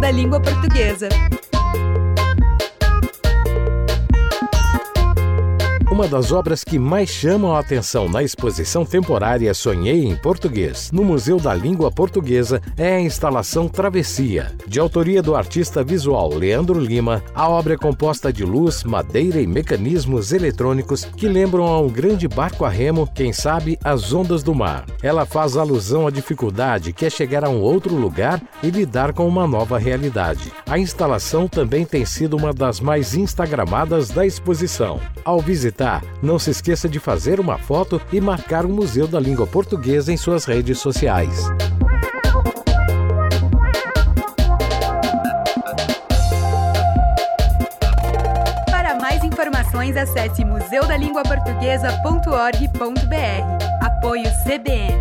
Da Língua Portuguesa. Uma das obras que mais chamam a atenção na exposição temporária Sonhei em Português, no Museu da Língua Portuguesa, é a instalação Travessia. De autoria do artista visual Leandro Lima, a obra é composta de luz, madeira e mecanismos eletrônicos que lembram a um grande barco a remo, quem sabe as ondas do mar. Ela faz alusão à dificuldade que é chegar a um outro lugar e lidar com uma nova realidade. A instalação também tem sido uma das mais instagramadas da exposição. Ao visitar não se esqueça de fazer uma foto e marcar o Museu da Língua Portuguesa em suas redes sociais. Para mais informações, acesse museudalinguaportuguesa.org.br. Apoio CBN.